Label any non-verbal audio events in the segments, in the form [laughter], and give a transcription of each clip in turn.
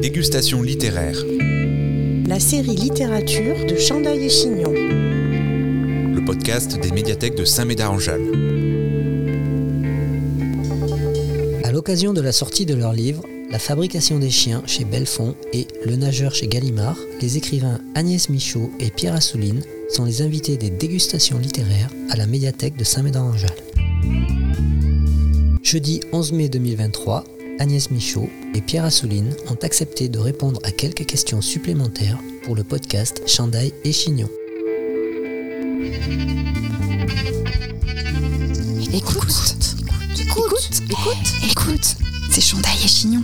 Dégustation littéraire. La série littérature de Chandail et Chignon. Le podcast des médiathèques de Saint-Médard-en-Jalles. À l'occasion de la sortie de leur livre, La fabrication des chiens chez Belfond et Le nageur chez Gallimard, les écrivains Agnès Michaud et Pierre Assouline sont les invités des dégustations littéraires à la médiathèque de Saint-Médard-en-Jalles. Jeudi 11 mai 2023, Agnès Michaud et Pierre Assouline ont accepté de répondre à quelques questions supplémentaires pour le podcast Chandail et Chignon. Écoute, écoute, écoute, écoute, écoute, c'est Chandail et Chignon.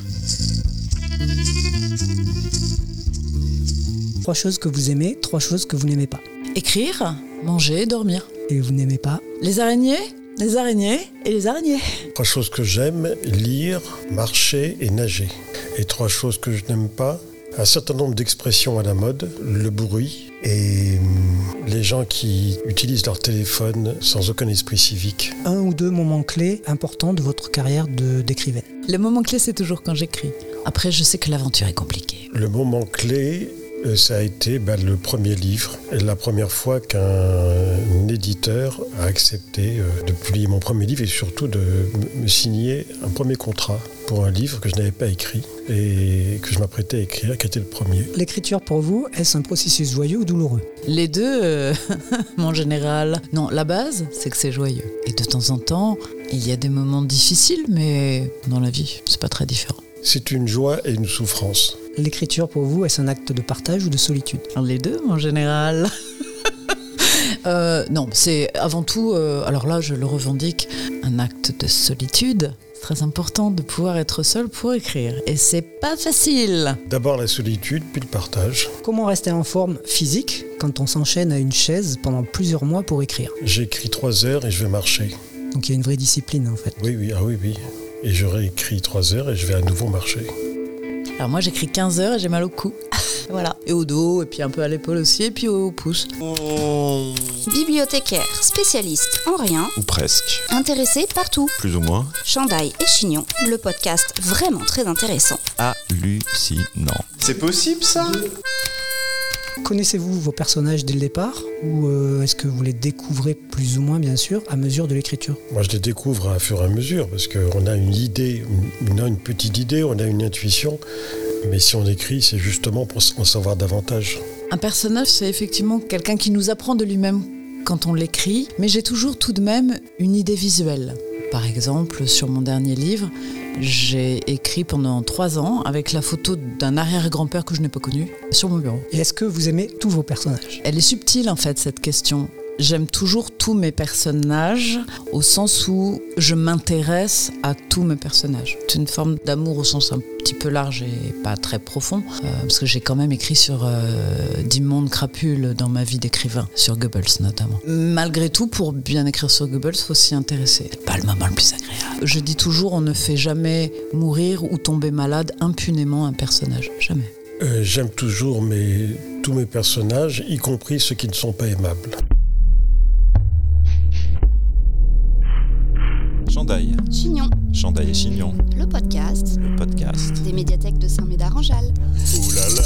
Trois choses que vous aimez, trois choses que vous n'aimez pas. Écrire, manger, dormir. Et vous n'aimez pas Les araignées, les araignées et les araignées. Trois choses que j'aime, lire, marcher et nager. Et trois choses que je n'aime pas, un certain nombre d'expressions à la mode, le bruit et hum, les gens qui utilisent leur téléphone sans aucun esprit civique. Un ou deux moments clés importants de votre carrière d'écrivaine. Le moment clé, c'est toujours quand j'écris. Après, je sais que l'aventure est compliquée. Le moment clé, ça a été bah, le premier livre, et la première fois qu'un éditeur a accepté euh, de publier mon premier livre et surtout de me- me signer un premier contrat pour un livre que je n'avais pas écrit et que je m'apprêtais à écrire, qui était le premier. L'écriture pour vous, est-ce un processus joyeux ou douloureux? Les deux, euh, [laughs] en général. Non, la base, c'est que c'est joyeux. Et de temps en temps, il y a des moments difficiles, mais dans la vie, c'est pas très différent. C'est une joie et une souffrance. L'écriture pour vous, est-ce un acte de partage ou de solitude? Les deux, en général. [laughs] Euh, non, c'est avant tout, euh, alors là, je le revendique, un acte de solitude. C'est très important de pouvoir être seul pour écrire. Et c'est pas facile. D'abord la solitude, puis le partage. Comment rester en forme physique quand on s'enchaîne à une chaise pendant plusieurs mois pour écrire? J'écris trois heures et je vais marcher. Donc il y a une vraie discipline en fait. Oui, oui, ah oui, oui. Et je réécris trois heures et je vais à nouveau marcher. Alors moi, j'écris 15 heures et j'ai mal au cou. [laughs] voilà. Et au dos, et puis un peu à l'épaule aussi, et puis au pouce. Bibliothécaire, spécialiste en rien, Ou presque. intéressé partout. Plus ou moins. Chandail et Chignon, le podcast vraiment très intéressant. Hallucinant. C'est possible ça? Connaissez-vous vos personnages dès le départ ou euh, est-ce que vous les découvrez plus ou moins bien sûr à mesure de l'écriture? Moi, je les découvre à fur et à mesure parce qu'on a une idée, on a une petite idée, on a une intuition. Mais si on écrit, c'est justement pour en savoir davantage. Un personnage, c'est effectivement quelqu'un qui nous apprend de lui-même quand on l'écrit, mais j'ai toujours tout de même une idée visuelle. Par exemple, sur mon dernier livre, j'ai écrit pendant trois ans avec la photo d'un arrière-grand-père que je n'ai pas connu sur mon bureau. Et est-ce que vous aimez tous vos personnages? Elle est subtile en fait cette question. J'aime toujours tous mes personnages au sens où je m'intéresse à tous mes personnages. C'est une forme d'amour au sens un petit peu large et pas très profond, euh, parce que j'ai quand même écrit sur euh, d'immondes crapules dans ma vie d'écrivain, sur Goebbels notamment. Malgré tout, pour bien écrire sur Goebbels, faut s'y intéresser. C'est pas le moment le plus agréable. Je dis toujours, on ne fait jamais mourir ou tomber malade impunément un personnage. Jamais. Euh, J'aime toujours mes, tous mes personnages, y compris ceux qui ne sont pas aimables. Chandail. Chignon, Chandail et Chignon. le podcast Le podcast. des médiathèques de Saint-Médard-en-Jalles. Ouh là là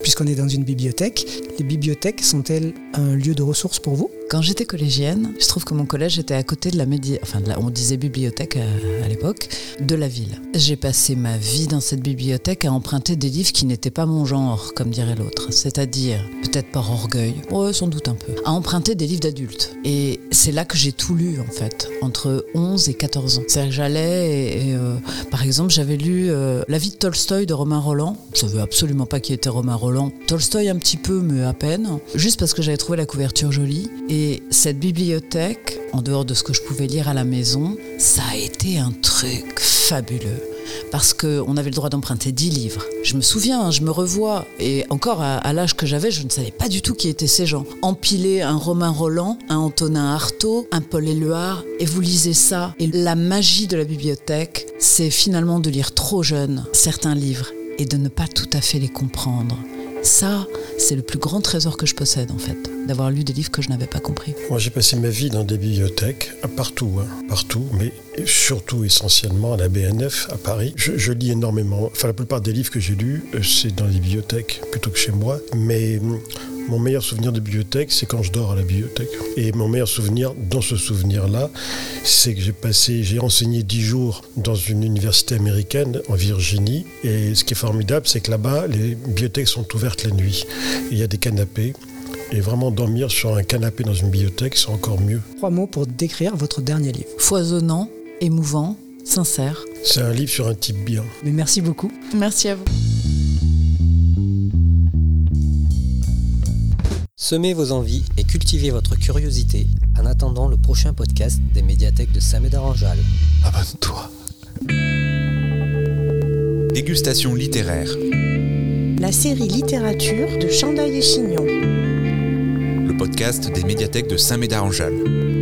Puisqu'on est dans une bibliothèque, les bibliothèques sont-elles un lieu de ressources pour vous? Quand j'étais collégienne, je trouve que mon collège était à côté de la médi... enfin on disait bibliothèque à, à l'époque, de la ville. J'ai passé ma vie dans cette bibliothèque à emprunter des livres qui n'étaient pas mon genre, comme dirait l'autre. C'est-à-dire, peut-être par orgueil, ouais, sans doute un peu, à emprunter des livres d'adultes. Et c'est là que j'ai tout lu en fait, entre 11 et 14 ans. C'est-à-dire que j'allais et, euh, par exemple, j'avais lu euh, La vie de Tolstoï de Romain Roland. Je savais absolument pas qui était Romain Roland. Tolstoï un petit peu, mais à peine. Juste parce que j'avais trouvé la couverture jolie. Cette bibliothèque, en dehors de ce que je pouvais lire à la maison, ça a été un truc fabuleux. Parce qu'on avait le droit d'emprunter 10 livres. Je me souviens, hein, je me revois, et encore à, à l'âge que j'avais, je ne savais pas du tout qui étaient ces gens. Empiler un Romain Roland, un Antonin Artaud, un Paul Éluard, et vous lisez ça. Et la magie de la bibliothèque, c'est finalement de lire trop jeune certains livres et de ne pas tout à fait les comprendre. Ça, c'est le plus grand trésor que je possède en fait, d'avoir lu des livres que je n'avais pas compris. Moi, j'ai passé ma vie dans des bibliothèques, partout, hein, partout, mais surtout essentiellement à la BNF à Paris. Je, lis énormément. Enfin, la plupart des livres que j'ai lus, euh, c'est dans les bibliothèques plutôt que chez moi. Mais hum, mon meilleur souvenir de bibliothèque, c'est quand je dors à la bibliothèque. Et mon meilleur souvenir dans ce souvenir-là, c'est que j'ai passé, j'ai enseigné dix jours dans une université américaine en Virginie. Et ce qui est formidable, c'est que là-bas, les bibliothèques sont ouvertes la nuit. Il y a des canapés. Et vraiment dormir sur un canapé dans une bibliothèque, c'est encore mieux. Trois mots pour décrire votre dernier livre. Foisonnant, émouvant, sincère. C'est un livre sur un type bien. Mais merci beaucoup. Merci à vous. Semez vos envies et cultivez votre curiosité en attendant le prochain podcast des médiathèques de Saint-Médard-en-Jalles. Abonne-toi. Dégustation littéraire. La série littérature de Chandaille et Chignon. Le podcast des médiathèques de Saint-Médard-en-Jalles.